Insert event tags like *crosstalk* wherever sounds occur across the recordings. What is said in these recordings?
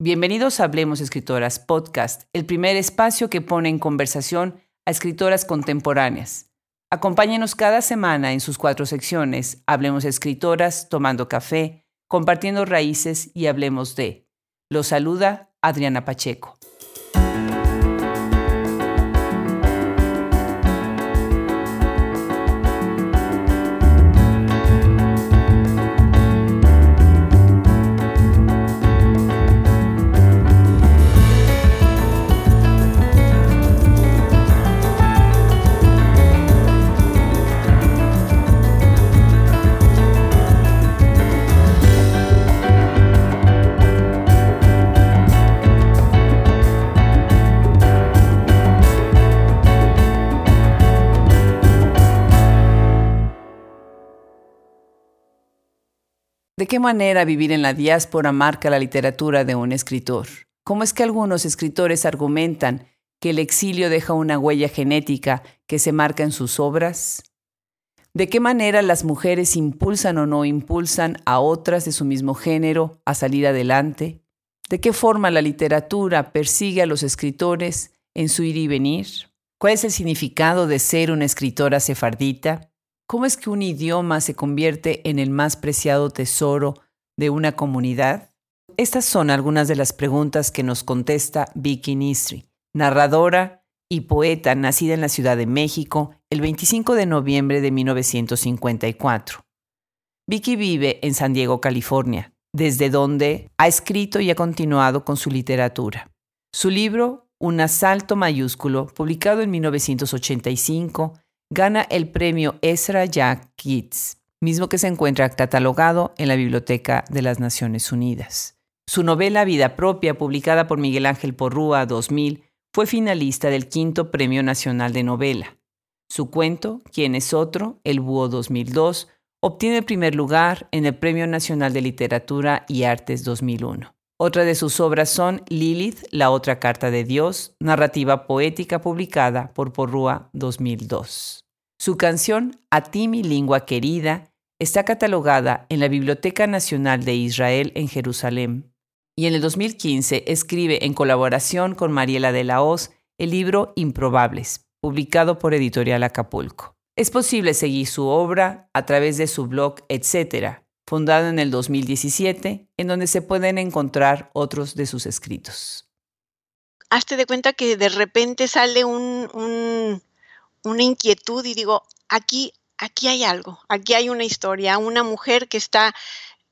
Bienvenidos a Hablemos Escritoras Podcast, el primer espacio que pone en conversación a escritoras contemporáneas. Acompáñenos cada semana en sus cuatro secciones, Hablemos Escritoras, Tomando Café, Compartiendo Raíces y Hablemos de. Los saluda Adriana Pacheco. ¿De qué manera vivir en la diáspora marca la literatura de un escritor? ¿Cómo es que algunos escritores argumentan que el exilio deja una huella genética que se marca en sus obras? ¿De qué manera las mujeres impulsan o no impulsan a otras de su mismo género a salir adelante? ¿De qué forma la literatura persigue a los escritores en su ir y venir? ¿Cuál es el significado de ser una escritora sefardita? ¿Cómo es que un idioma se convierte en el más preciado tesoro de una comunidad? Estas son algunas de las preguntas que nos contesta Vicky Nistri, narradora y poeta nacida en la Ciudad de México el 25 de noviembre de 1954. Vicky vive en San Diego, California, desde donde ha escrito y ha continuado con su literatura. Su libro, Un asalto mayúsculo, publicado en 1985, gana el premio Ezra Jack Keats, mismo que se encuentra catalogado en la Biblioteca de las Naciones Unidas. Su novela Vida Propia, publicada por Miguel Ángel Porrúa 2000, fue finalista del quinto Premio Nacional de Novela. Su cuento, ¿Quién es otro?, El Búho 2002, obtiene el primer lugar en el Premio Nacional de Literatura y Artes 2001. Otra de sus obras son Lilith, la otra carta de Dios, narrativa poética publicada por Porrúa 2002. Su canción A ti mi lengua querida está catalogada en la Biblioteca Nacional de Israel en Jerusalén. Y en el 2015 escribe en colaboración con Mariela de la Hoz el libro Improbables, publicado por Editorial Acapulco. Es posible seguir su obra a través de su blog, etc., fundado en el 2017, en donde se pueden encontrar otros de sus escritos. Hazte de cuenta que de repente sale una inquietud y digo, aquí, aquí hay algo, aquí hay una historia, una mujer que está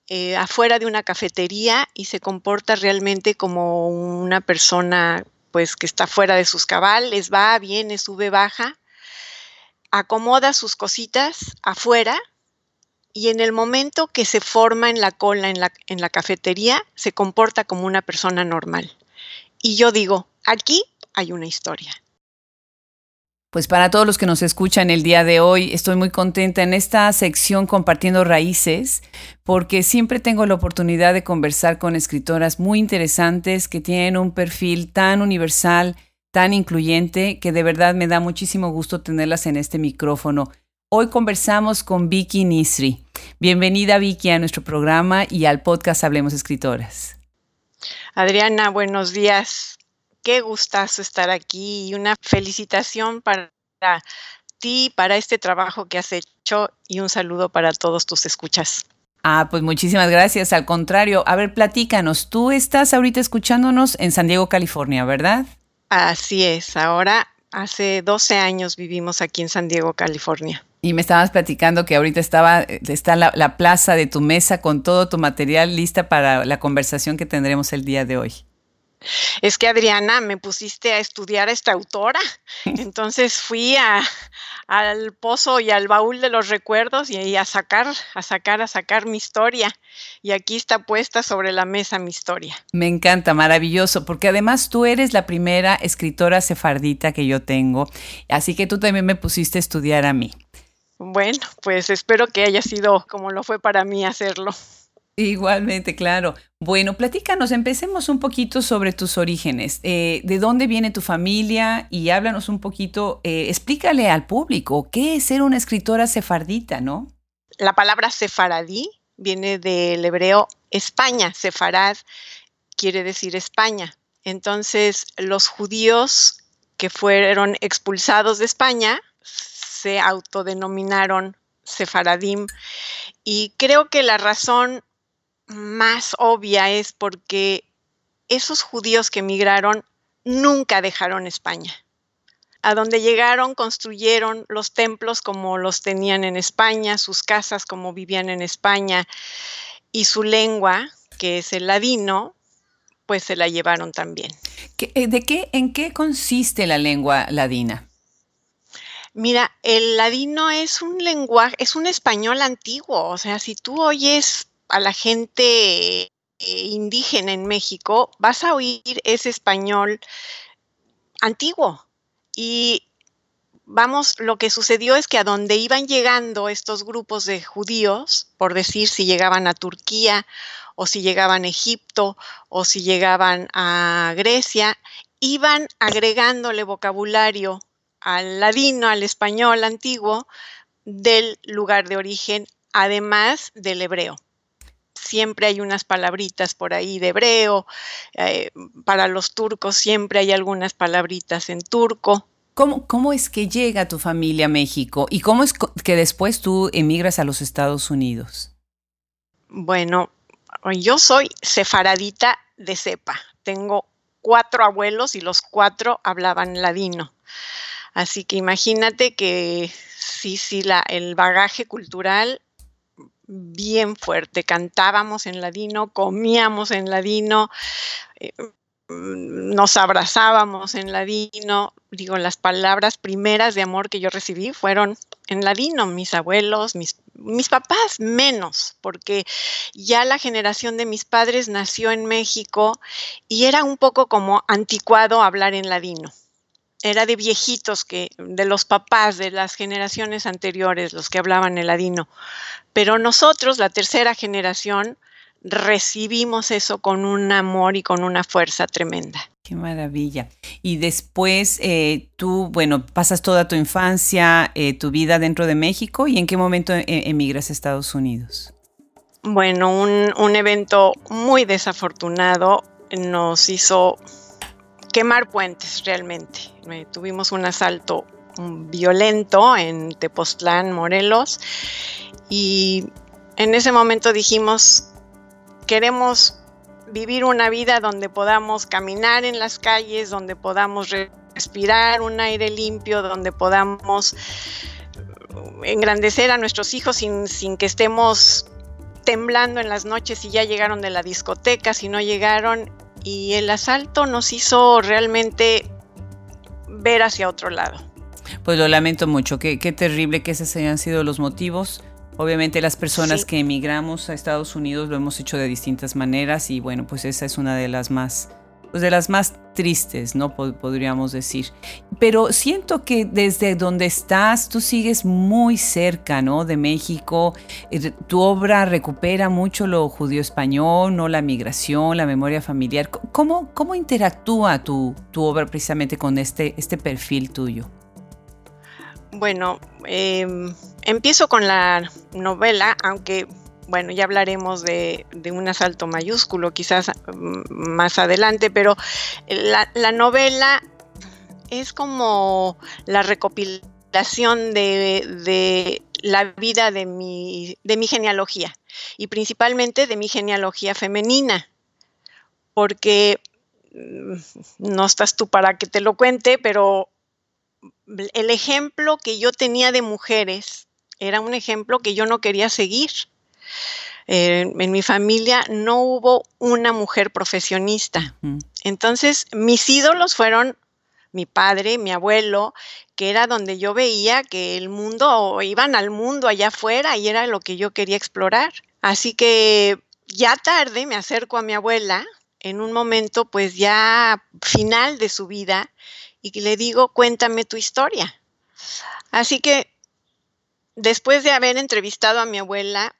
eh, afuera de una cafetería y se comporta realmente como una persona pues que está fuera de sus cabales, va, viene, sube, baja, acomoda sus cositas afuera y en el momento que se forma en la cola en la, en la cafetería, se comporta como una persona normal. Y yo digo, aquí hay una historia. Pues para todos los que nos escuchan el día de hoy, estoy muy contenta en esta sección compartiendo raíces, porque siempre tengo la oportunidad de conversar con escritoras muy interesantes que tienen un perfil tan universal, tan incluyente, que de verdad me da muchísimo gusto tenerlas en este micrófono. Hoy conversamos con Vicky Nisri. Bienvenida Vicky a nuestro programa y al podcast Hablemos Escritoras. Adriana, buenos días. Qué gustazo estar aquí y una felicitación para ti, para este trabajo que has hecho y un saludo para todos tus escuchas. Ah, pues muchísimas gracias. Al contrario, a ver, platícanos. Tú estás ahorita escuchándonos en San Diego, California, ¿verdad? Así es. Ahora, hace 12 años vivimos aquí en San Diego, California. Y me estabas platicando que ahorita estaba, está la, la, plaza de tu mesa con todo tu material lista para la conversación que tendremos el día de hoy. Es que Adriana, me pusiste a estudiar a esta autora. *laughs* Entonces fui a, al pozo y al baúl de los recuerdos y ahí a sacar, a sacar, a sacar mi historia. Y aquí está puesta sobre la mesa mi historia. Me encanta, maravilloso, porque además tú eres la primera escritora sefardita que yo tengo, así que tú también me pusiste a estudiar a mí. Bueno, pues espero que haya sido como lo fue para mí hacerlo. Igualmente, claro. Bueno, platícanos, empecemos un poquito sobre tus orígenes. Eh, ¿De dónde viene tu familia? Y háblanos un poquito, eh, explícale al público, ¿qué es ser una escritora sefardita, no? La palabra sefaradí viene del hebreo España, sefarad, quiere decir España. Entonces, los judíos que fueron expulsados de España se autodenominaron sefaradim y creo que la razón más obvia es porque esos judíos que emigraron nunca dejaron España. A donde llegaron construyeron los templos como los tenían en España, sus casas como vivían en España y su lengua, que es el ladino, pues se la llevaron también. Eh, ¿De qué, en qué consiste la lengua ladina? Mira, el ladino es un lenguaje, es un español antiguo. O sea, si tú oyes a la gente eh, indígena en México, vas a oír ese español antiguo. Y vamos, lo que sucedió es que a donde iban llegando estos grupos de judíos, por decir si llegaban a Turquía o si llegaban a Egipto o si llegaban a Grecia, iban agregándole vocabulario al ladino, al español antiguo del lugar de origen, además del hebreo. Siempre hay unas palabritas por ahí de hebreo, eh, para los turcos siempre hay algunas palabritas en turco. ¿Cómo, ¿Cómo, es que llega tu familia a México y cómo es que después tú emigras a los Estados Unidos? Bueno, yo soy sefaradita de cepa. Tengo cuatro abuelos y los cuatro hablaban ladino. Así que imagínate que sí, sí, el bagaje cultural bien fuerte. Cantábamos en ladino, comíamos en ladino, eh, nos abrazábamos en ladino. Digo, las palabras primeras de amor que yo recibí fueron en ladino. Mis abuelos, mis mis papás menos, porque ya la generación de mis padres nació en México y era un poco como anticuado hablar en ladino. Era de viejitos que, de los papás de las generaciones anteriores, los que hablaban el ladino. Pero nosotros, la tercera generación, recibimos eso con un amor y con una fuerza tremenda. Qué maravilla. Y después eh, tú, bueno, pasas toda tu infancia, eh, tu vida dentro de México y en qué momento eh, emigras a Estados Unidos. Bueno, un, un evento muy desafortunado nos hizo quemar puentes realmente. tuvimos un asalto violento en Tepoztlán, Morelos, y en ese momento dijimos, queremos vivir una vida donde podamos caminar en las calles, donde podamos respirar un aire limpio, donde podamos engrandecer a nuestros hijos sin, sin que estemos temblando en las noches si ya llegaron de la discoteca, si no llegaron. Y el asalto nos hizo realmente ver hacia otro lado. Pues lo lamento mucho, qué, qué terrible que esos hayan sido los motivos. Obviamente las personas que emigramos a Estados Unidos lo hemos hecho de distintas maneras y bueno, pues esa es una de las más, pues de las más tristes, ¿no? podríamos decir. Pero siento que desde donde estás tú sigues muy cerca, ¿no? De México. Eh, tu obra recupera mucho lo judío español, ¿no? La migración, la memoria familiar. ¿Cómo, cómo interactúa tu, tu obra precisamente con este, este perfil tuyo? Bueno, em, empiezo con la novela, aunque bueno, ya hablaremos de, un asalto mayúsculo quizás mm, más adelante, pero la, novela es como la recopilación de, la vida de mi, de mi genealogía y principalmente de mi genealogía femenina, porque mm, no estás tú para que te lo cuente, pero el ejemplo que yo tenía de mujeres era un ejemplo que yo no quería seguir. Eh, en mi familia no hubo una mujer profesionista. Entonces, mis ídolos fueron mi padre, mi abuelo, que era donde yo veía que el mundo, iban al mundo allá afuera y era lo que yo quería explorar. Así que ya tarde me acerco a mi abuela, en un momento pues ya final de su vida, y le digo, cuéntame tu historia. Así que después de haber entrevistado a mi abuela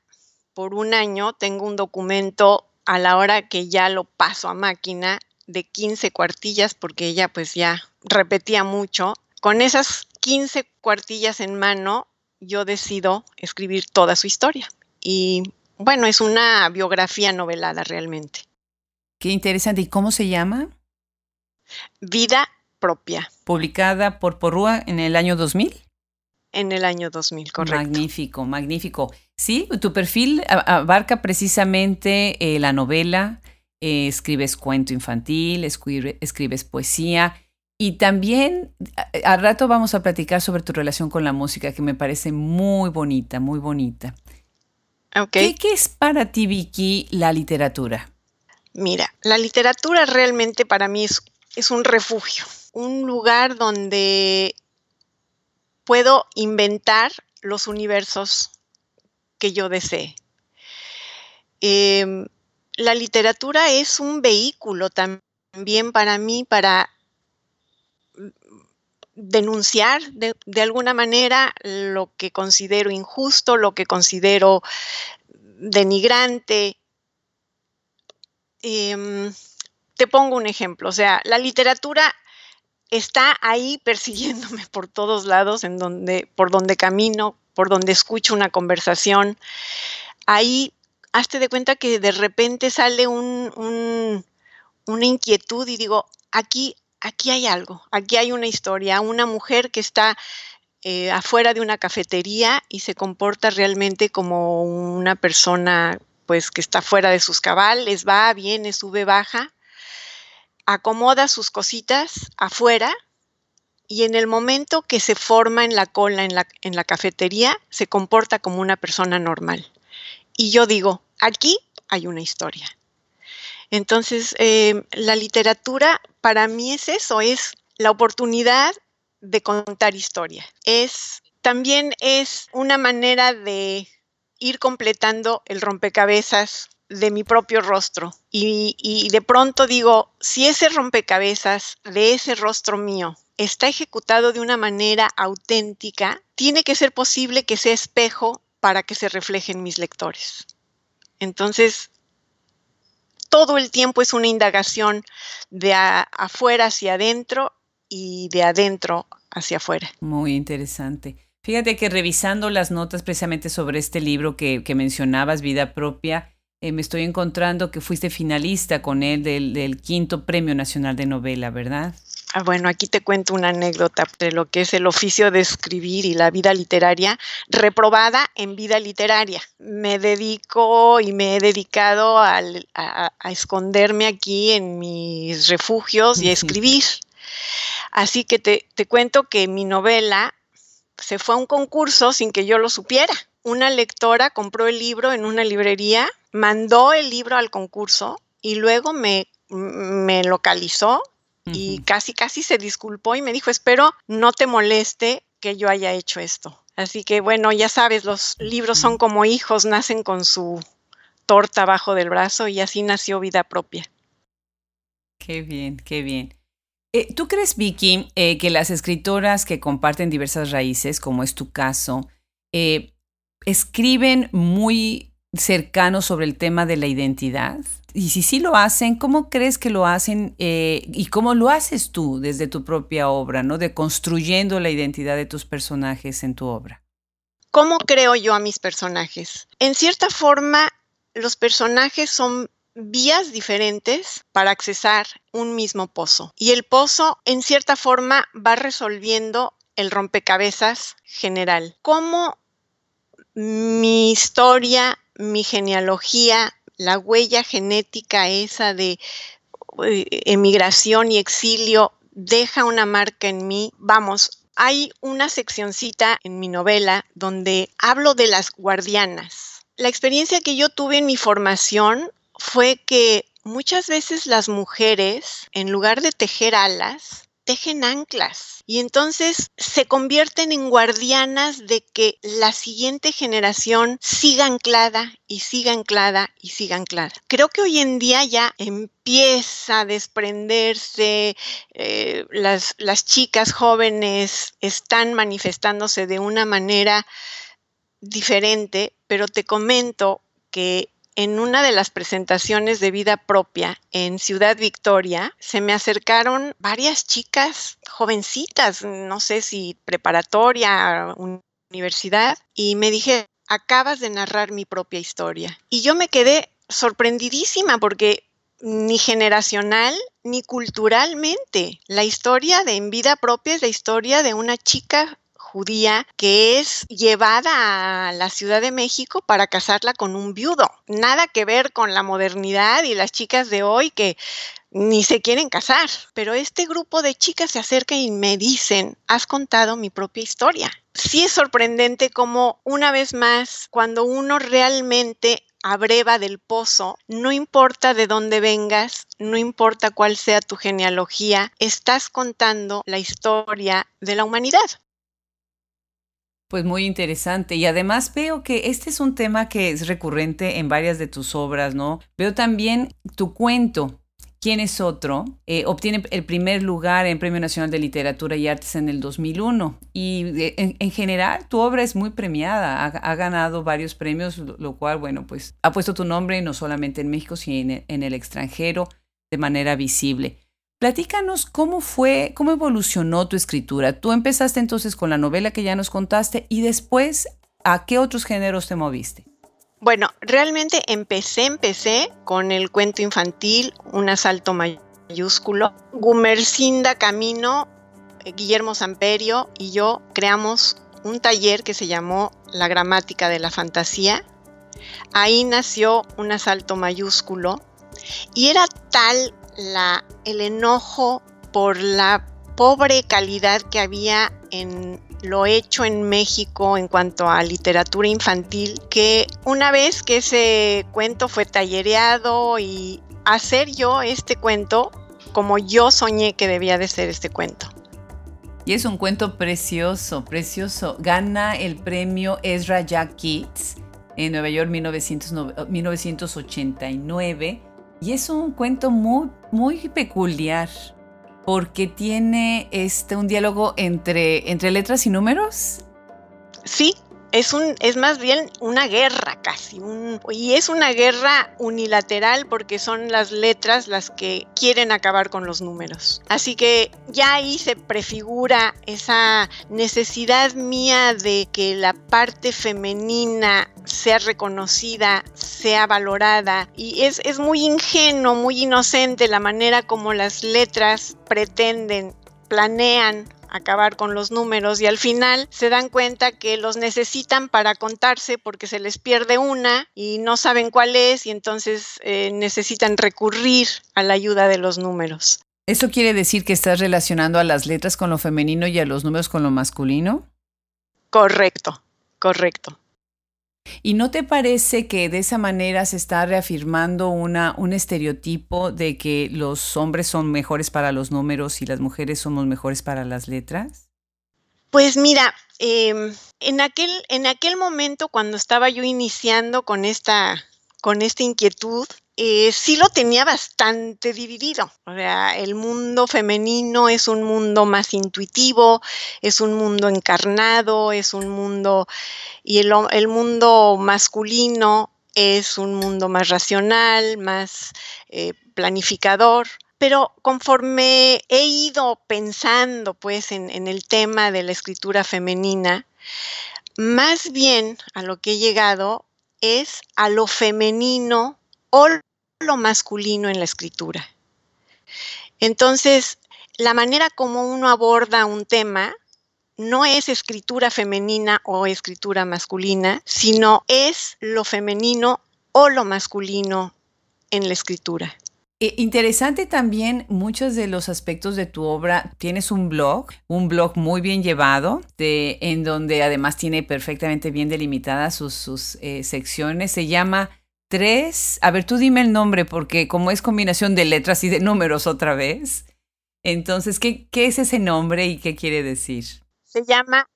por un año, tengo un documento a la hora que ya lo paso a máquina de 15 cuartillas, porque ella pues ya repetía mucho. Con esas 15 cuartillas en mano, yo decido escribir toda su historia. Y bueno, es una biografía novelada realmente. Qué interesante. ¿Y cómo se llama? Vida propia. Publicada por Porrúa en el año 2000. En el año 2000, correcto. Magnífico, magnífico. Sí, tu perfil abarca precisamente eh, la novela, eh, escribes cuento infantil, escribes poesía y también al rato vamos a platicar sobre tu relación con la música que me parece muy bonita, muy bonita. Okay. ¿Qué, es para ti, Vicky, la literatura? Mira, la literatura realmente para mí es, es un refugio, un lugar donde puedo inventar los universos que yo desee. Em, la literatura es un vehículo también para mí para denunciar de, alguna manera lo que considero injusto, lo que considero denigrante. Em, te pongo un ejemplo, o sea, la literatura está ahí persiguiéndome *laughs* por todos lados, en donde, por donde camino, por donde escucho una conversación. Ahí, hazte de cuenta que de repente sale una inquietud y digo, aquí aquí hay algo, aquí hay una historia, una mujer que está eh, afuera de una cafetería y se comporta realmente como una persona pues que está fuera de sus cabales, va, viene, sube, baja, acomoda sus cositas afuera y en el momento que se forma en la cola en la, en la cafetería se comporta como una persona normal. Y yo digo, aquí hay una historia. Entonces, eh, la literatura para mí es eso, es la oportunidad de contar historia. Es también es una manera de ir completando el rompecabezas de mi propio rostro. Y, de pronto digo, si ese rompecabezas de ese rostro mío está ejecutado de una manera auténtica, tiene que ser posible que sea espejo para que se reflejen mis lectores. Entonces, todo el tiempo es una indagación de afuera hacia adentro y de adentro hacia afuera. Muy interesante. Fíjate que revisando las notas precisamente sobre este libro que, mencionabas, Vida Propia, eh, me estoy encontrando que fuiste finalista con él del quinto Premio Nacional de Novela, ¿verdad? Ah, bueno, aquí te cuento una anécdota de lo que es el oficio de escribir y la vida literaria, reprobada en vida literaria. Me dedico y me he dedicado a, esconderme aquí en mis refugios y a escribir. Así que te, te cuento que mi novela se fue a un concurso sin que yo lo supiera. Una lectora compró el libro en una librería, mandó el libro al concurso y luego me, me localizó y casi, casi se disculpó y me dijo, espero no te moleste que yo haya hecho esto. Así que bueno, ya sabes, los libros son como hijos, nacen con su torta abajo del brazo y así nació vida propia. Qué bien, qué bien. Eh, ¿Tú crees, Vicky, eh, que las escritoras que comparten diversas raíces, como es tu caso, eh, escriben muy cercano sobre el tema de la identidad? Y si sí lo hacen, ¿cómo crees que lo hacen eh, y cómo lo haces tú desde tu propia obra, ¿no? De construyendo la identidad de tus personajes en tu obra. ¿Cómo creo yo a mis personajes? En cierta forma, los personajes son vías diferentes para accesar un mismo pozo. Y el pozo, en cierta forma, va resolviendo el rompecabezas general. ¿Cómo mi historia mi genealogía, la huella genética esa de eh, emigración y exilio deja una marca en mí. Vamos, hay una seccioncita en mi novela donde hablo de las guardianas. La experiencia que yo tuve en mi formación fue que muchas veces las mujeres, en lugar de tejer alas, tejen anclas y entonces se convierten en guardianas de que la siguiente generación siga anclada y siga anclada y siga anclada. Creo que hoy en día ya empieza a desprenderse, eh, las, las chicas jóvenes están manifestándose de una manera diferente, pero te comento que en una de las presentaciones de vida propia en Ciudad Victoria, se me acercaron varias chicas jovencitas, no sé si preparatoria, universidad, y me dije, acabas de narrar mi propia historia. Y yo me quedé sorprendidísima porque ni generacional ni culturalmente. La historia de En vida propia es la historia de una chica judía que es llevada a la Ciudad de México para casarla con un viudo. Nada que ver con la modernidad y las chicas de hoy que ni se quieren casar. Pero este grupo de chicas se acerca y me dicen, has contado mi propia historia. Sí es sorprendente como una vez más, cuando uno realmente abreva del pozo, no importa de dónde vengas, no importa cuál sea tu genealogía, estás contando la historia de la humanidad. Pues muy interesante. Y además veo que este es un tema que es recurrente en varias de tus obras, ¿no? Veo también tu cuento, ¿Quién es otro? Eh, obtiene el primer lugar en Premio Nacional de Literatura y Artes en el 2001. Y eh, en, general tu obra es muy premiada, ha, ganado varios premios, lo, cual, bueno, pues ha puesto tu nombre no solamente en México, sino en, en el extranjero de manera visible. Platícanos cómo fue, cómo evolucionó tu escritura. Tú empezaste entonces con la novela que ya nos contaste y después, ¿a qué otros géneros te moviste? Bueno, realmente empecé, empecé con el cuento infantil, un asalto mayúsculo. Gumercinda Camino, Guillermo Samperio y yo creamos un taller que se llamó La gramática de la fantasía. Ahí nació un asalto mayúsculo y era tal la, el enojo por la pobre calidad que había en lo hecho en México en cuanto a literatura infantil, que una vez que ese cuento fue tallereado y hacer yo este cuento como yo soñé que debía de ser este cuento. Y es un cuento precioso, precioso. Gana el premio Ezra Jack Keats en Nueva York 1989 y es un cuento muy, muy peculiar porque tiene este, un diálogo entre, entre letras y números. Sí, es, un, es más bien una guerra casi, y es una guerra unilateral porque son las letras las que quieren acabar con los números. Así que ya ahí se prefigura esa necesidad mía de que la parte femenina sea reconocida, sea valorada, y es, es muy ingenuo, muy inocente la manera como las letras pretenden planean acabar con los números y al final se dan cuenta que los necesitan para contarse porque se les pierde una y no saben cuál es y entonces eh, necesitan recurrir a la ayuda de los números. ¿Eso quiere decir que estás relacionando a las letras con lo femenino y a los números con lo masculino? Correcto, correcto. ¿Y no te parece que de esa manera se está reafirmando una, un estereotipo de que los hombres son mejores para los números y las mujeres somos mejores para las letras? Pues mira, em, en, aquel, en aquel momento cuando estaba yo iniciando con esta, con esta inquietud, eh, sí lo tenía bastante dividido. O sea, el mundo femenino es un mundo más intuitivo, es un mundo encarnado, es un mundo, y el, mundo masculino es un mundo más racional, más eh, planificador. Pero conforme he ido pensando pues en el tema de la escritura femenina, más bien a lo que he llegado es a lo femenino o lo masculino en la escritura. Entonces, la manera como uno aborda un tema no es escritura femenina o escritura masculina, sino es lo femenino o lo masculino en la escritura. Eh, interesante también muchos de los aspectos de tu obra. Tienes un blog, un blog muy bien llevado, en donde además tiene perfectamente bien delimitadas sus, eh, secciones. Se llama Tres. A ver, tú dime el nombre, porque como es combinación de letras y de números otra vez. Entonces, ¿qué, qué es ese nombre y qué quiere decir? Se llama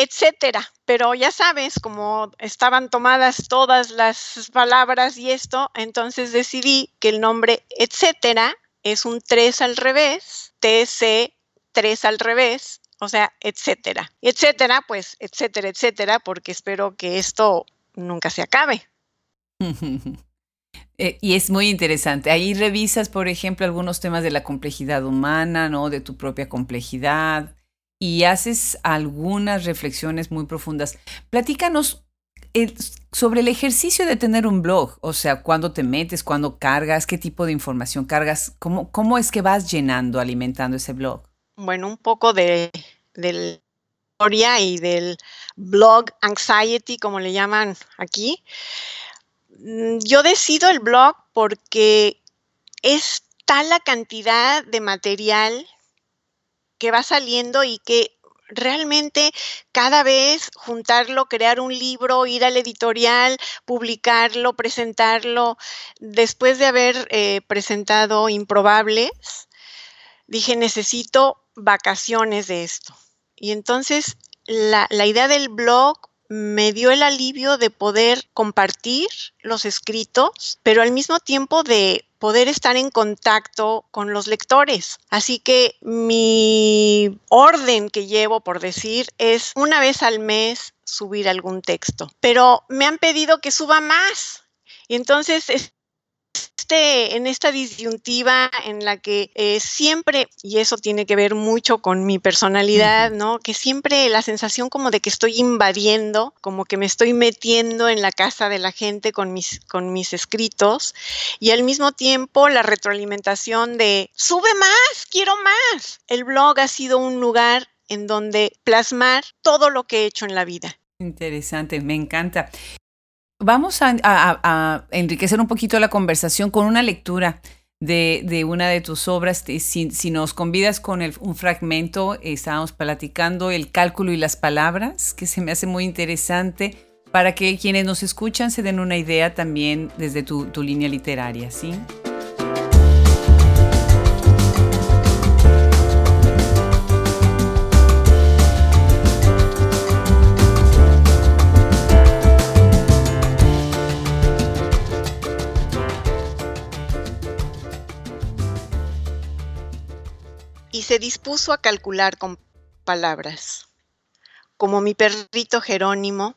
etcétera. Pero ya sabes, como estaban tomadas todas las palabras y esto, entonces decidí que el nombre etcétera es un 3 al revés, TC 3 al revés, o sea, etcétera. Etcétera, pues, etcétera, etcétera, porque espero que esto nunca se acabe. *laughs* Eh, y es muy interesante. Ahí revisas, por ejemplo, algunos temas de la complejidad humana, ¿no? De tu propia complejidad, y haces algunas reflexiones muy profundas. Platícanos sobre el ejercicio de tener un blog, o sea, cuándo te metes, cuándo cargas, qué tipo de información cargas, cómo, cómo es que vas llenando, alimentando ese blog. Bueno, un poco de, del y del blog anxiety, como le llaman aquí. Mm, yo decido el blog porque es tal la cantidad de material que va saliendo y que realmente cada vez juntarlo, crear un libro, ir al editorial, publicarlo, presentarlo, después de haber eh, presentado Improbables, dije, necesito vacaciones de esto. Y entonces la, la idea del blog me dio el alivio de poder compartir los escritos, pero al mismo tiempo de poder estar en contacto con los lectores. Así que mi orden que llevo, por decir, es una vez al mes subir algún texto, pero me han pedido que suba más. Y entonces este, en esta disyuntiva en la que eh, siempre, y eso tiene que ver mucho con mi personalidad, ¿no? Que siempre la sensación como de que estoy invadiendo, como que me estoy metiendo en la casa de la gente con mis, con mis escritos, y al mismo tiempo la retroalimentación de, sube más, quiero más. El blog ha sido un lugar en donde plasmar todo lo que he hecho en la vida. Interesante, me encanta. Vamos a, enriquecer un poquito la conversación con una lectura de, una de tus obras. Si, nos convidas con un fragmento, estábamos platicando el cálculo y las palabras, que se me hace muy interesante para que quienes nos escuchan se den una idea también desde tu, tu línea literaria, ¿sí? Se dispuso a calcular con palabras. Como mi perrito Jerónimo,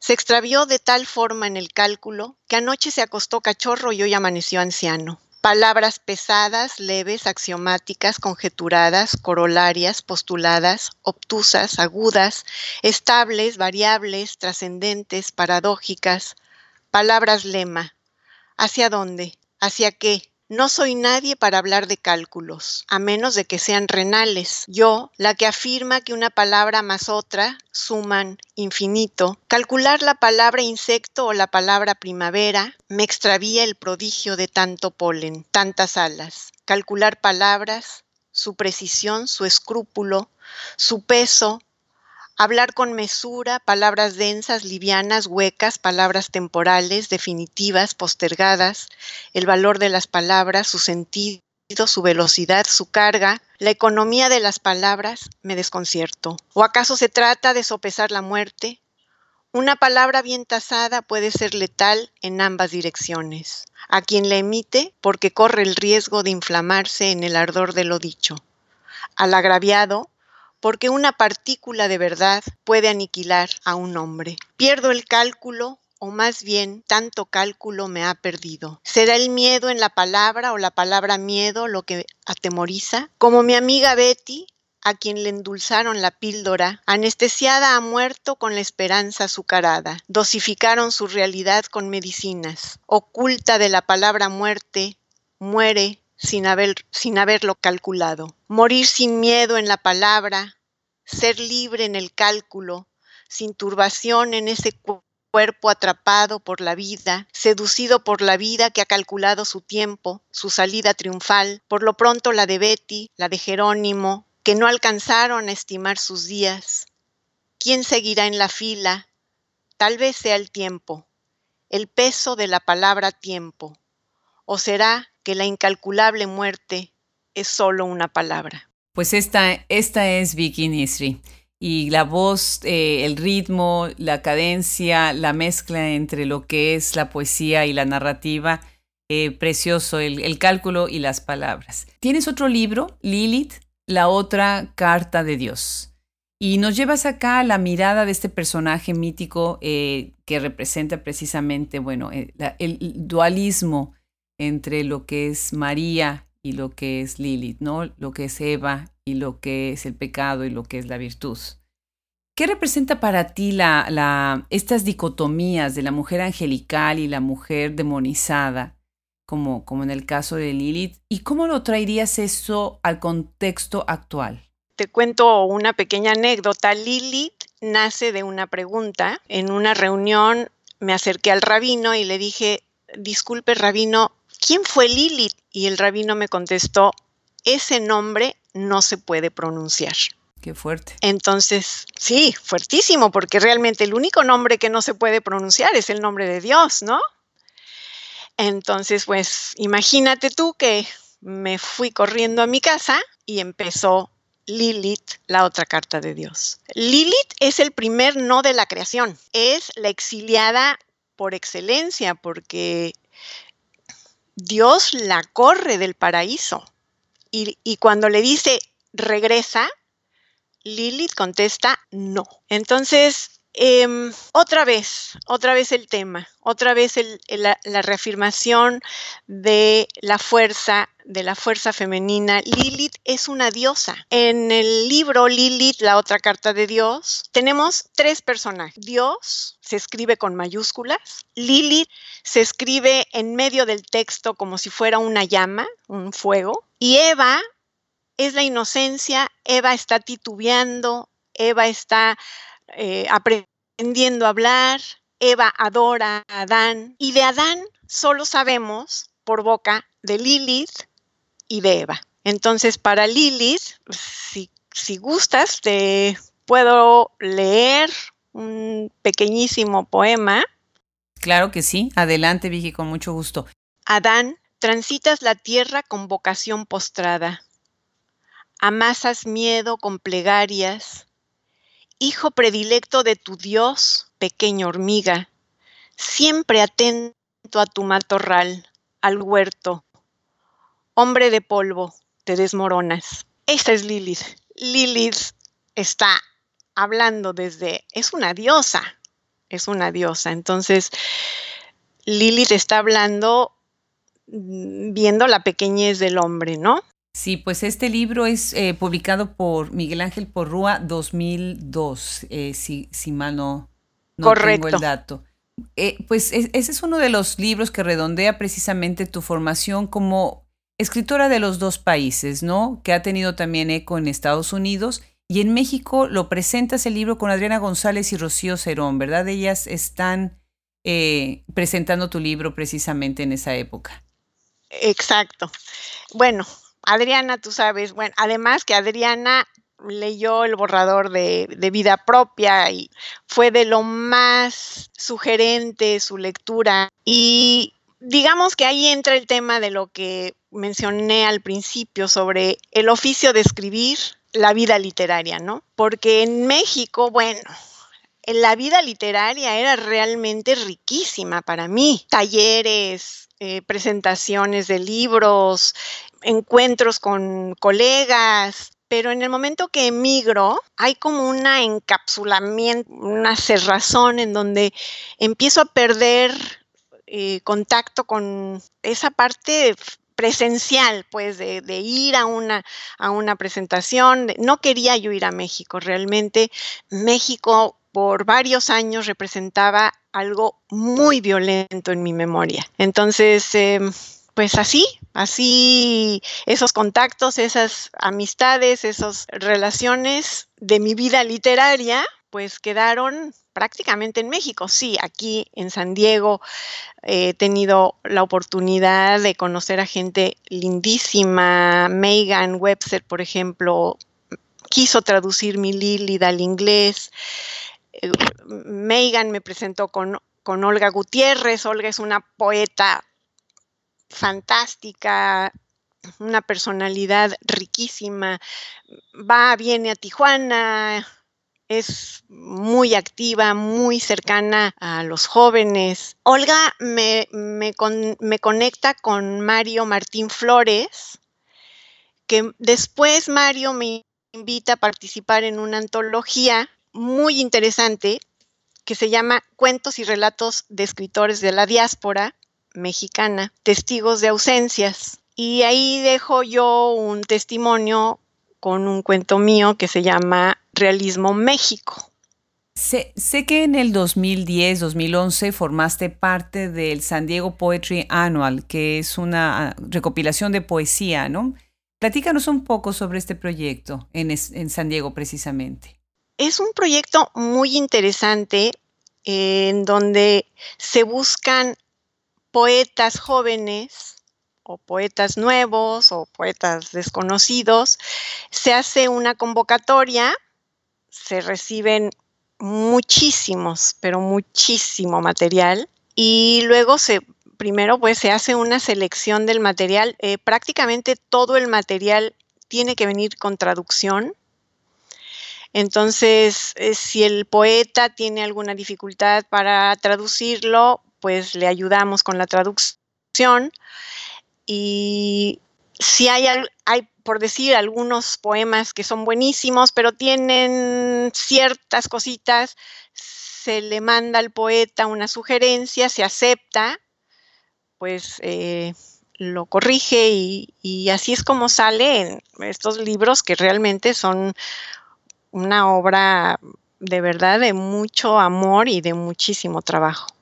se extravió de tal forma en el cálculo que anoche se acostó cachorro y hoy amaneció anciano. Palabras pesadas, leves, axiomáticas, conjeturadas, corolarias, postuladas, obtusas, agudas, estables, variables, trascendentes, paradójicas. Palabras lema. ¿Hacia dónde? ¿Hacia qué? No soy nadie para hablar de cálculos, a menos de que sean renales. Yo, la que afirma que una palabra más otra suman infinito, calcular la palabra insecto o la palabra primavera me extravía el prodigio de tanto polen, tantas alas. Calcular palabras, su precisión, su escrúpulo, su peso, Hablar con mesura, palabras densas, livianas, huecas, palabras temporales, definitivas, postergadas, el valor de las palabras, su sentido, su velocidad, su carga, la economía de las palabras, me desconcierto. ¿O acaso se trata de sopesar la muerte? Una palabra bien tasada puede ser letal en ambas direcciones. A quien la emite porque corre el riesgo de inflamarse en el ardor de lo dicho. Al agraviado porque una partícula de verdad puede aniquilar a un hombre. Pierdo el cálculo o más bien tanto cálculo me ha perdido. ¿Será el miedo en la palabra o la palabra miedo lo que atemoriza? Como mi amiga Betty, a quien le endulzaron la píldora, anestesiada ha muerto con la esperanza azucarada. Dosificaron su realidad con medicinas. Oculta de la palabra muerte, muere sin, haber, sin haberlo calculado. Morir sin miedo en la palabra, ser libre en el cálculo, sin turbación en ese cuerpo atrapado por la vida, seducido por la vida que ha calculado su tiempo, su salida triunfal, por lo pronto la de Betty, la de Jerónimo, que no alcanzaron a estimar sus días. ¿Quién seguirá en la fila? Tal vez sea el tiempo, el peso de la palabra tiempo, o será que la incalculable muerte es solo una palabra. Pues esta, esta es Vicky Nisri. Y la voz, eh, el ritmo, la cadencia, la mezcla entre lo que es la poesía y la narrativa, eh, precioso, el, cálculo y las palabras. Tienes otro libro, Lilith, la otra carta de Dios. Y nos llevas acá a la mirada de este personaje mítico eh, que representa precisamente, bueno, el dualismo entre lo que es María y lo que es Lilith, ¿no? Lo que es Eva y lo que es el pecado y lo que es la virtud. ¿Qué representa para ti la, estas dicotomías de la mujer angelical y la mujer demonizada, como, como en el caso de Lilith? ¿Y cómo lo traerías eso al contexto actual? Te cuento una pequeña anécdota. Lilith nace de una pregunta. En una reunión me acerqué al rabino y le dije, disculpe rabino, ¿quién fue Lilith? Y el rabino me contestó, ese nombre no se puede pronunciar. Qué fuerte. Entonces, sí, fuertísimo, porque realmente el único nombre que no se puede pronunciar es el nombre de Dios, ¿no? Entonces, pues imagínate tú que me fui corriendo a mi casa y empezó Lilith, la otra carta de Dios. Lilith es el primer no de la creación, es la exiliada por excelencia, porque Dios la corre del paraíso. Y, y cuando le dice regresa, Lilith contesta no. Entonces, em, otra vez, otra vez el tema, otra vez la, la, reafirmación de la fuerza, de la fuerza femenina. Lilith es una diosa. En el libro Lilith, la otra carta de Dios, tenemos tres personajes. Dios se escribe con mayúsculas. Lilith se escribe en medio del texto como si fuera una llama, un fuego. Y Eva es la inocencia, Eva está titubeando, Eva está eh, aprendiendo a hablar, Eva adora a Adán y de Adán solo sabemos por boca de Lilith y de Eva. Entonces, para Lilith, si, si gustas, te puedo leer un pequeñísimo poema. Claro que sí. Adelante, Vicky, con mucho gusto. Adán, transitas la tierra con vocación postrada amasas miedo con plegarias. Hijo predilecto de tu Dios, pequeña hormiga, siempre atento a tu matorral, al huerto. Hombre de polvo, te desmoronas. Esta es Lilith. Lilith está hablando desde, es una diosa, es una diosa. Entonces, Lilith está hablando mm, viendo la pequeñez del hombre, ¿no? Sí, pues este libro es eh, publicado por Miguel Ángel Porrúa 2002, eh, si, si, mal no, tengo el dato. Eh, pues ese es uno de los libros que redondea precisamente tu formación como escritora de los dos países, ¿no? Que ha tenido también eco en Estados Unidos y en México lo presentas el libro con Adriana González y Rocío Cerón, ¿verdad? Ellas están presentando tu libro precisamente en esa época. Exacto. Bueno, Adriana, tú sabes, bueno, además que Adriana leyó el borrador de, vida propia y fue de lo más sugerente su lectura. Y digamos que ahí entra el tema de lo que mencioné al principio sobre el oficio de escribir la vida literaria, ¿no? Porque en México, bueno, la vida literaria era realmente riquísima para mí. Talleres, eh, presentaciones de libros, encuentros con colegas, pero en el momento que emigro hay como una encapsulamiento, una cerrazón en donde empiezo a perder eh, contacto con esa parte presencial, pues, de, ir a una, a una presentación. No quería yo ir a México, realmente México por varios años representaba algo muy violento en mi memoria. Entonces, em, pues así, así esos contactos, esas amistades, esas relaciones de mi vida literaria, pues quedaron prácticamente en México. Sí, aquí en San Diego he tenido la oportunidad de conocer a gente lindísima. Megan Webster, por ejemplo, quiso traducir mi Lilith al inglés. Eh, Megan me presentó con, con Olga Gutiérrez. Olga es una poeta fantástica, una personalidad riquísima, va, viene a Tijuana, es muy activa, muy cercana a los jóvenes. Olga me, me, conecta con Mario Martín Flores, que después Mario me invita a participar en una antología muy interesante que se llama Cuentos y Relatos de Escritores de la Diáspora, mexicana, Testigos de Ausencias. Y ahí dejo yo un testimonio con un cuento mío que se llama Realismo México. Sé, sé, que en el 2010-2011 formaste parte del San Diego Poetry Annual, que es una ah, recopilación de poesía, ¿no? Platícanos un poco sobre este proyecto en, en San Diego precisamente. Es un proyecto muy interesante en donde se buscan poetas jóvenes o poetas nuevos o poetas desconocidos. Se hace una convocatoria, se reciben muchísimos, pero muchísimo material. Y luego se, primero pues se hace una selección del material. Eh, prácticamente todo el material tiene que venir con traducción. Entonces, eh, si el poeta tiene alguna dificultad para traducirlo, pues le ayudamos con la traducción. Y si hay, hay por decir, algunos poemas que son buenísimos, pero tienen ciertas cositas, se le manda al poeta una sugerencia, se acepta, pues eh, lo corrige y, y, así es como sale en estos libros que realmente son una obra de verdad de mucho amor y de muchísimo trabajo.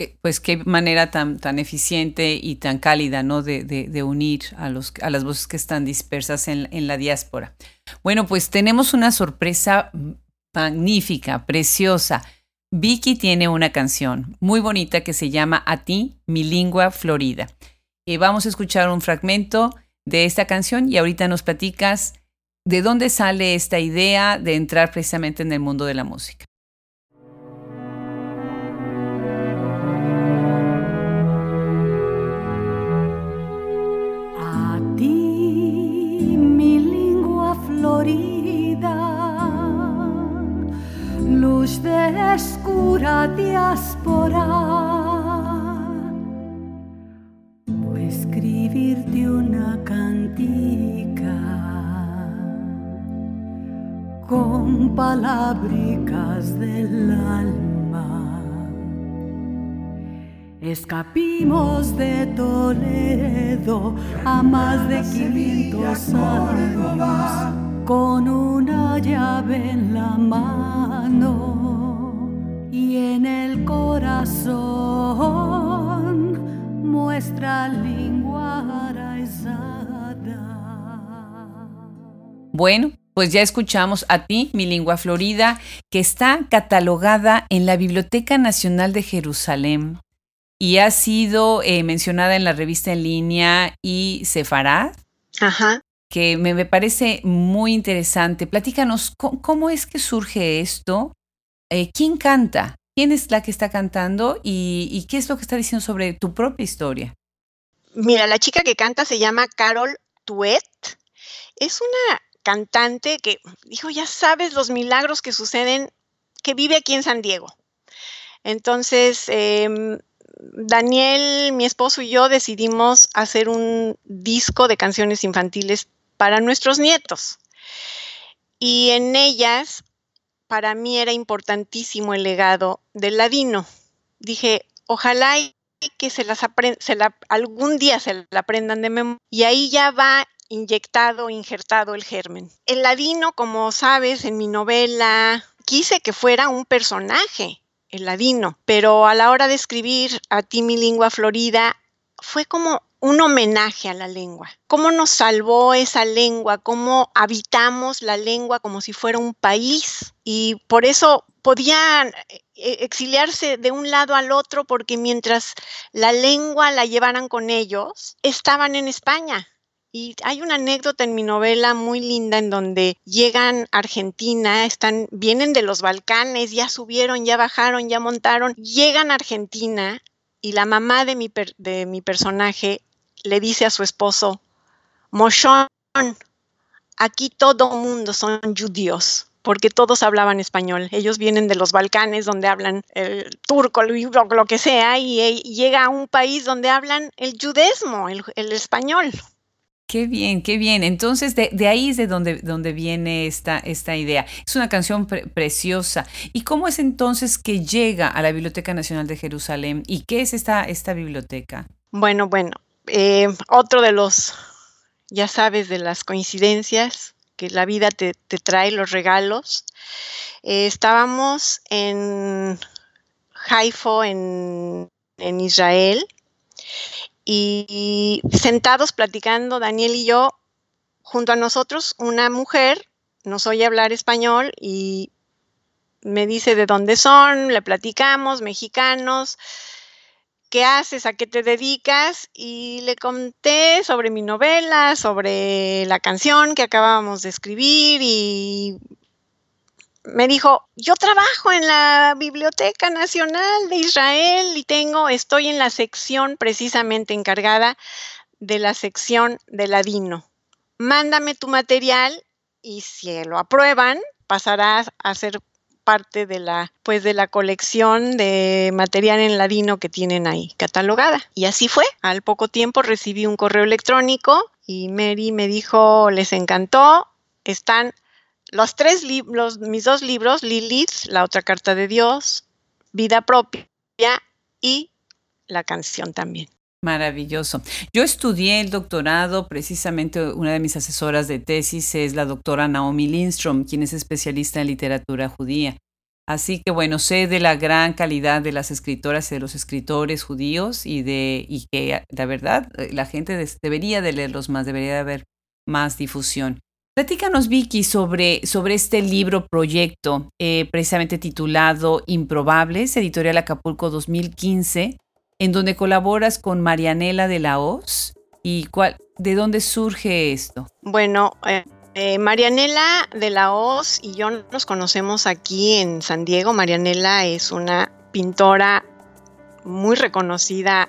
Eh, pues qué manera tan, tan eficiente y tan cálida, ¿no? De, de, unir a, los, a las voces que están dispersas en, en la diáspora. Bueno, pues tenemos una sorpresa magnífica, preciosa. Vicky tiene una canción muy bonita que se llama A ti, mi lengua florida. Y vamos a escuchar un fragmento de esta canción y ahorita nos platicas de dónde sale esta idea de entrar precisamente en el mundo de la música. Luz de escura diáspora. Voy a escribirte una cantica con palabricas del alma. Escapimos de Toledo a más de 500 años con una llave en la mano y en el corazón muestra lengua araizada. Bueno, pues ya escuchamos a ti, mi lengua florida, que está catalogada en la Biblioteca Nacional de Jerusalén y ha sido eh, mencionada en la revista en línea y Sefarad. Ajá que me, parece muy interesante. Platícanos, ¿cómo, es que surge esto? Eh, ¿Quién canta? ¿Quién es la que está cantando? Y, qué es lo que está diciendo sobre tu propia historia? Mira, la chica que canta se llama Carol Tuet. Es una cantante que dijo, ya sabes los milagros que suceden, que vive aquí en San Diego. Entonces, em, Daniel, mi esposo y yo decidimos hacer un disco de canciones infantiles para nuestros nietos. Y en ellas, para mí era importantísimo el legado del ladino. Dije, ojalá que se las se algún día se la aprendan de memoria. Y ahí ya va inyectado, injertado el germen. El ladino, como sabes, en mi novela quise que fuera un personaje, el ladino, pero a la hora de escribir a ti mi lengua florida, fue como un homenaje a la lengua. ¿Cómo nos salvó esa lengua? ¿Cómo habitamos la lengua como si fuera un país? Y por eso podían eh, exiliarse de un lado al otro porque mientras la lengua la llevaran con ellos, estaban en España. Y hay una anécdota en mi novela muy linda en donde llegan a Argentina, están, vienen de los Balcanes, ya subieron, ya bajaron, ya montaron, llegan a Argentina y la mamá de mi, de mi personaje le dice a su esposo, Moshon, aquí todo mundo son judíos, porque todos hablaban español. Ellos vienen de los Balcanes, donde hablan el turco, lo, que sea, y, llega a un país donde hablan el judesmo, el, español. Qué bien, qué bien. Entonces, de, ahí es de donde, donde viene esta, esta idea. Es una canción preciosa. ¿Y cómo es entonces que llega a la Biblioteca Nacional de Jerusalén? ¿Y qué es esta, esta biblioteca? Bueno, bueno, eh, otro de los, ya sabes, de las coincidencias que la vida te, trae los regalos. Eh, estábamos en Haifa, en, en Israel, y sentados platicando, Daniel y yo, junto a nosotros, una mujer nos oye hablar español y me dice de dónde son, le platicamos, mexicanos, ¿qué haces? ¿A qué te dedicas? Y le conté sobre mi novela, sobre la canción que acabábamos de escribir y me dijo, yo trabajo en la Biblioteca Nacional de Israel y tengo, estoy en la sección precisamente encargada de la sección de ladino. Mándame tu material y si lo aprueban, pasarás a ser parte de la, pues de la colección de material en ladino que tienen ahí catalogada. Y así fue. Al poco tiempo recibí un correo electrónico y Mary me dijo, les encantó, están los tres libros, mis dos libros, Lilith, la otra carta de Dios, Vida propia y la canción también. Maravilloso. Yo estudié el doctorado, precisamente una de mis asesoras de tesis es la doctora Naomi Lindstrom, quien es especialista en literatura judía. Así que bueno, sé de la gran calidad de las escritoras y de los escritores judíos y de y que la verdad la gente debería de leerlos más, debería de haber más difusión. Platícanos, Vicky, sobre, sobre este libro proyecto, eh, precisamente titulado Improbables, editorial Acapulco 2015 en donde colaboras con Marianela de la Hoz. ¿Y cuál, de dónde surge esto? Bueno, eh, eh, Marianela de la Hoz y yo nos conocemos aquí en San Diego. Marianela es una pintora muy reconocida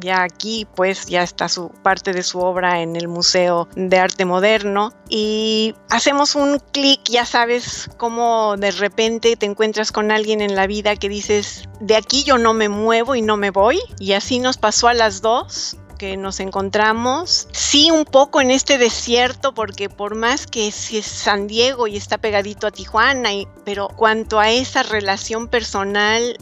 ya aquí pues ya está su parte de su obra en el Museo de Arte Moderno y hacemos un clic, ya sabes cómo de repente te encuentras con alguien en la vida que dices, de aquí yo no me muevo y no me voy y así nos pasó a las dos que nos encontramos. Sí, un poco en este desierto, porque por más que si es San Diego y está pegadito a Tijuana, y, pero cuanto a esa relación personal,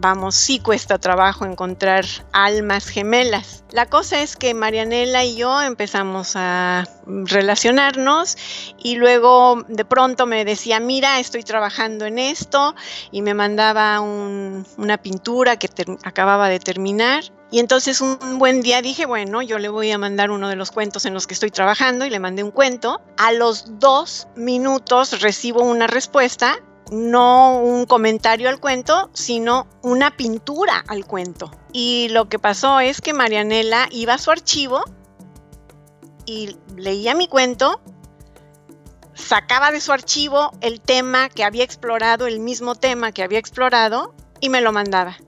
vamos, sí cuesta trabajo encontrar almas gemelas. La cosa es que Marianela y yo empezamos a relacionarnos y luego de pronto me decía, mira, estoy trabajando en esto y me mandaba una pintura que acababa de terminar. Y entonces un buen día dije, bueno, yo le voy a mandar uno de los cuentos en los que estoy trabajando y le mandé un cuento. A los dos minutos recibo una respuesta no un comentario al cuento, sino una pintura al cuento. Y lo que pasó es que Marianela iba a su archivo y leía mi cuento, sacaba de su archivo el tema que había explorado, el mismo tema que había explorado, y me lo mandaba.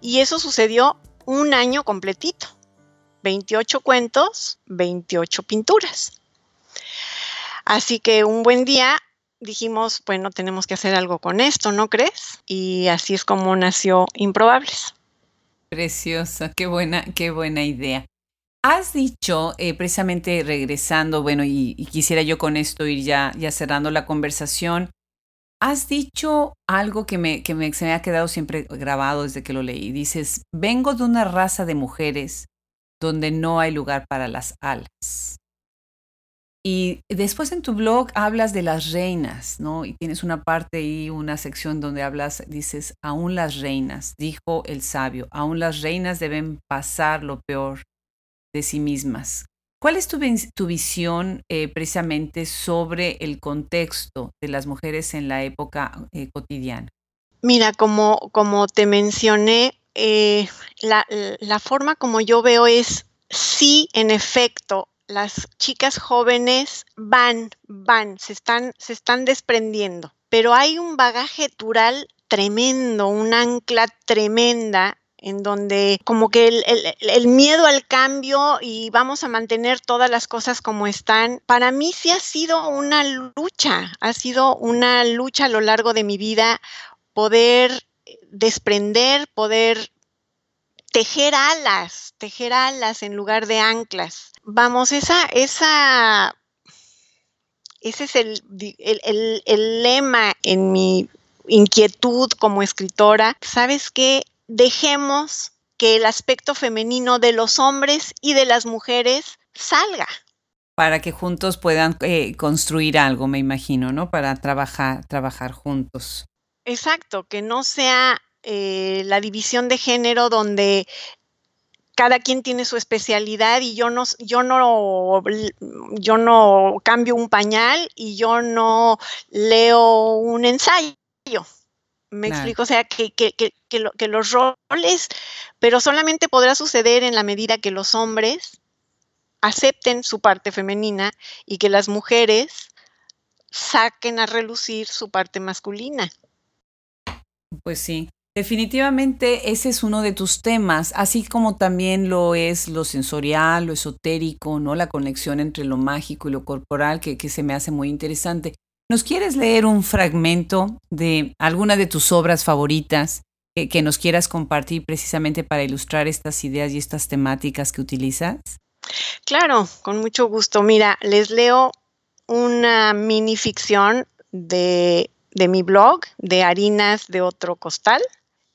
Y eso sucedió un año completito. 28 cuentos, 28 pinturas. Así que un buen día dijimos, bueno, tenemos que hacer algo con esto, ¿no crees? Y así es como nació Improbables. Preciosa, qué buena, qué buena idea. Has dicho, eh, precisamente regresando, bueno, y, quisiera yo con esto ir ya, ya cerrando la conversación, has dicho algo que, me, que me, se me ha quedado siempre grabado desde que lo leí. Dices, vengo de una raza de mujeres donde no hay lugar para las alas. Y después en tu blog hablas de las reinas, ¿no? Y tienes una parte y una sección donde hablas, dices, aún las reinas, dijo el sabio, aún las reinas deben pasar lo peor de sí mismas. ¿Cuál es tu, tu visión eh, precisamente sobre el contexto de las mujeres en la época eh, cotidiana? Mira, como, como te mencioné, eh, la, la forma como yo veo es, sí, en efecto, las chicas jóvenes van, van, se están, se están desprendiendo, pero hay un bagaje cultural tremendo, un ancla tremenda en donde como que el, el, miedo al cambio y vamos a mantener todas las cosas como están, para mí sí ha sido una lucha, ha sido una lucha a lo largo de mi vida poder desprender, poder tejer alas, tejer alas en lugar de anclas. Vamos, esa, esa, ese es el, el, lema en mi inquietud como escritora. ¿Sabes qué? Dejemos que el aspecto femenino de los hombres y de las mujeres salga. para que juntos puedan eh, construir algo, me imagino, ¿no? Para trabajar, trabajar juntos. Exacto, que no sea eh, la división de género donde cada quien tiene su especialidad y yo no, yo no, yo no cambio un pañal y yo no leo un ensayo. Me explico, o sea, que, que, que, que, los roles, pero solamente podrá suceder en la medida que los hombres acepten su parte femenina y que las mujeres saquen a relucir su parte masculina. Pues sí. Definitivamente ese es uno de tus temas, así como también lo es lo sensorial, lo esotérico, ¿no? La conexión entre lo mágico y lo corporal, que, se me hace muy interesante. ¿Nos quieres leer un fragmento de alguna de tus obras favoritas que, que nos quieras compartir precisamente para ilustrar estas ideas y estas temáticas que utilizas? Claro, con mucho gusto. Mira, les leo una minificción de, de mi blog, de Harinas de otro costal.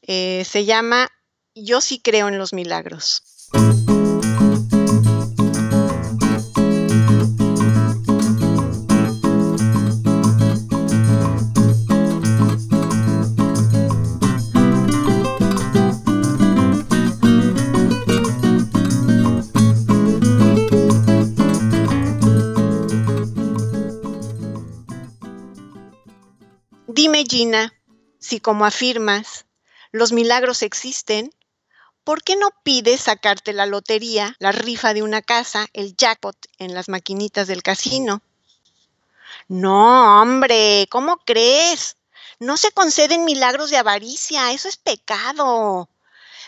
Eh, se llama Yo sí creo en los milagros. Dime, Gina, si como afirmas, los milagros existen, ¿por qué no pides sacarte la lotería, la rifa de una casa, el jackpot en las maquinitas del casino? No, hombre, ¿cómo crees? No se conceden milagros de avaricia, eso es pecado.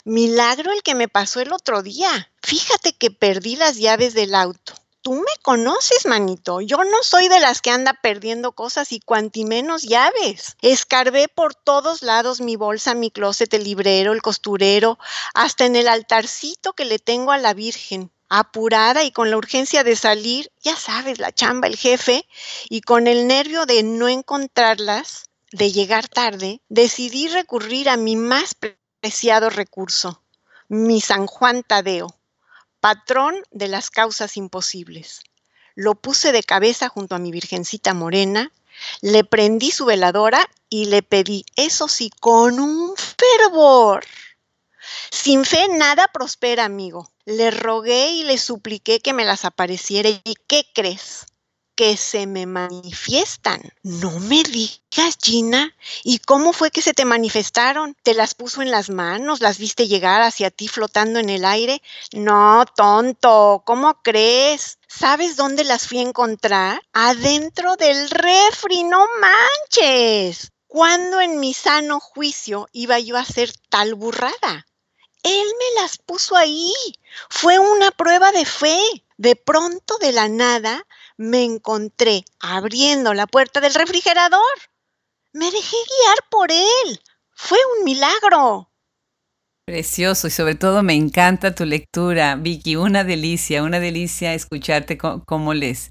Milagro el que me pasó el otro día. Fíjate que perdí las llaves del auto tú me conoces, manito. Yo no soy de las que anda perdiendo cosas y cuanti menos llaves. Escarbé por todos lados mi bolsa, mi closet, el librero, el costurero, hasta en el altarcito que le tengo a la Virgen. Apurada y con la urgencia de salir, ya sabes, la chamba, el jefe, y con el nervio de no encontrarlas, de llegar tarde, decidí recurrir a mi más preciado recurso, mi San Juan Tadeo patrón de las causas imposibles. Lo puse de cabeza junto a mi Virgencita Morena, le prendí su veladora y le pedí, eso sí, con un fervor. Sin fe nada prospera, amigo. Le rogué y le supliqué que me las apareciera. ¿Y qué crees? Que se me manifiestan. No me digas, Gina. ¿Y cómo fue que se te manifestaron? ¿Te las puso en las manos? ¿Las viste llegar hacia ti flotando en el aire? No, tonto. ¿Cómo crees? ¿Sabes dónde las fui a encontrar? Adentro del refri, no manches. ¿Cuándo en mi sano juicio iba yo a hacer tal burrada? Él me las puso ahí. Fue una prueba de fe. De pronto, de la nada, me encontré abriendo la puerta del refrigerador. Me dejé guiar por él. Fue un milagro. Precioso y sobre todo me encanta tu lectura, Vicky. Una delicia, una delicia escucharte cómo lees.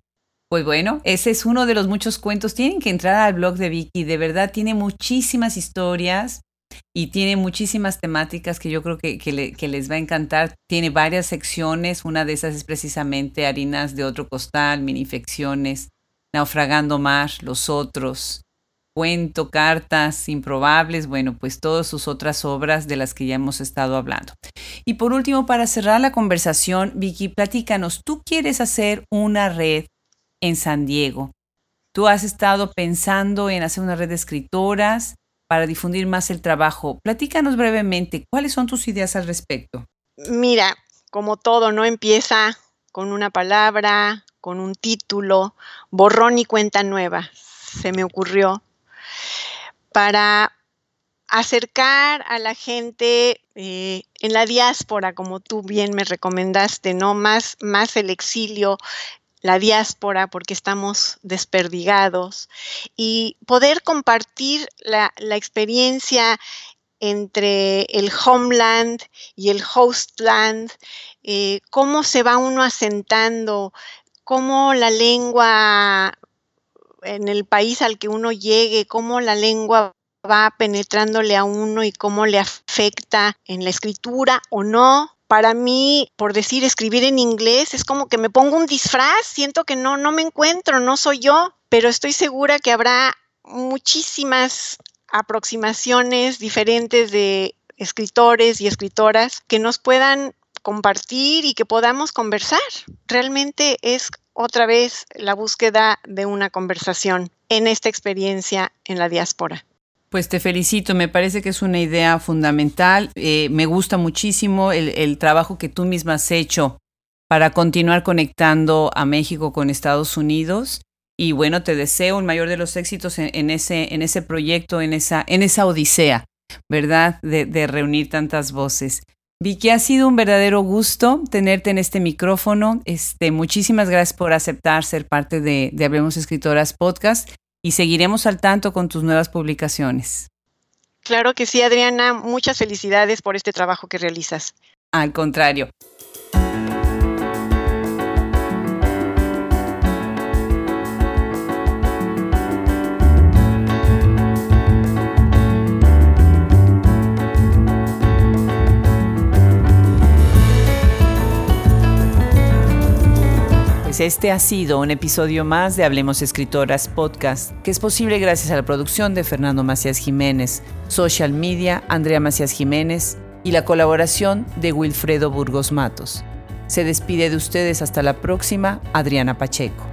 Pues bueno, ese es uno de los muchos cuentos. Tienen que entrar al blog de Vicky. De verdad tiene muchísimas historias y tiene muchísimas temáticas que yo creo que, que, les va a encantar. Tiene varias secciones, una de esas es precisamente harinas de otro costal, minifecciones, naufragando mar, los otros, cuento, cartas improbables, bueno, pues todas sus otras obras de las que ya hemos estado hablando. Y por último, para cerrar la conversación, Vicky, platícanos, tú quieres hacer una red en San Diego. Tú has estado pensando en hacer una red de escritoras para difundir más el trabajo. Platícanos brevemente, ¿cuáles son tus ideas al respecto? Mira, como todo, no empieza con una palabra, con un título, borrón y cuenta nueva, se me ocurrió, para acercar a la gente eh, en la diáspora, como tú bien me recomendaste, ¿no? Más, más el exilio la diáspora porque estamos desperdigados y poder compartir la, experiencia entre el homeland y el hostland, eh, cómo se va uno asentando, cómo la lengua en el país al que uno llegue, cómo la lengua va penetrándole a uno y cómo le afecta en la escritura o no, para mí, por decir escribir en inglés, es como que me pongo un disfraz, siento que no, no me encuentro, no soy yo, pero estoy segura que habrá muchísimas aproximaciones diferentes de escritores y escritoras que nos puedan compartir y que podamos conversar. Realmente es otra vez la búsqueda de una conversación en esta experiencia en la diáspora. Pues te felicito, me parece que es una idea fundamental. Eh, me gusta muchísimo el, trabajo que tú misma has hecho para continuar conectando a México con Estados Unidos. Y bueno, te deseo un mayor de los éxitos en, ese, en ese proyecto, en esa, en esa odisea, ¿verdad? De, de reunir tantas voces. Vicky, ha sido un verdadero gusto tenerte en este micrófono. Este, muchísimas gracias por aceptar ser parte de, de Hablemos Escritoras Podcast y seguiremos al tanto con tus nuevas publicaciones. Claro que sí, Adriana. Muchas felicidades por este trabajo que realizas. Al contrario. Pues este ha sido un episodio más de Hablemos Escritoras Podcast, que es posible gracias a la producción de Fernando Macías Jiménez, social media Andrea Macías Jiménez y la colaboración de Wilfredo Burgos Matos. Se despide de ustedes hasta la próxima, Adriana Pacheco.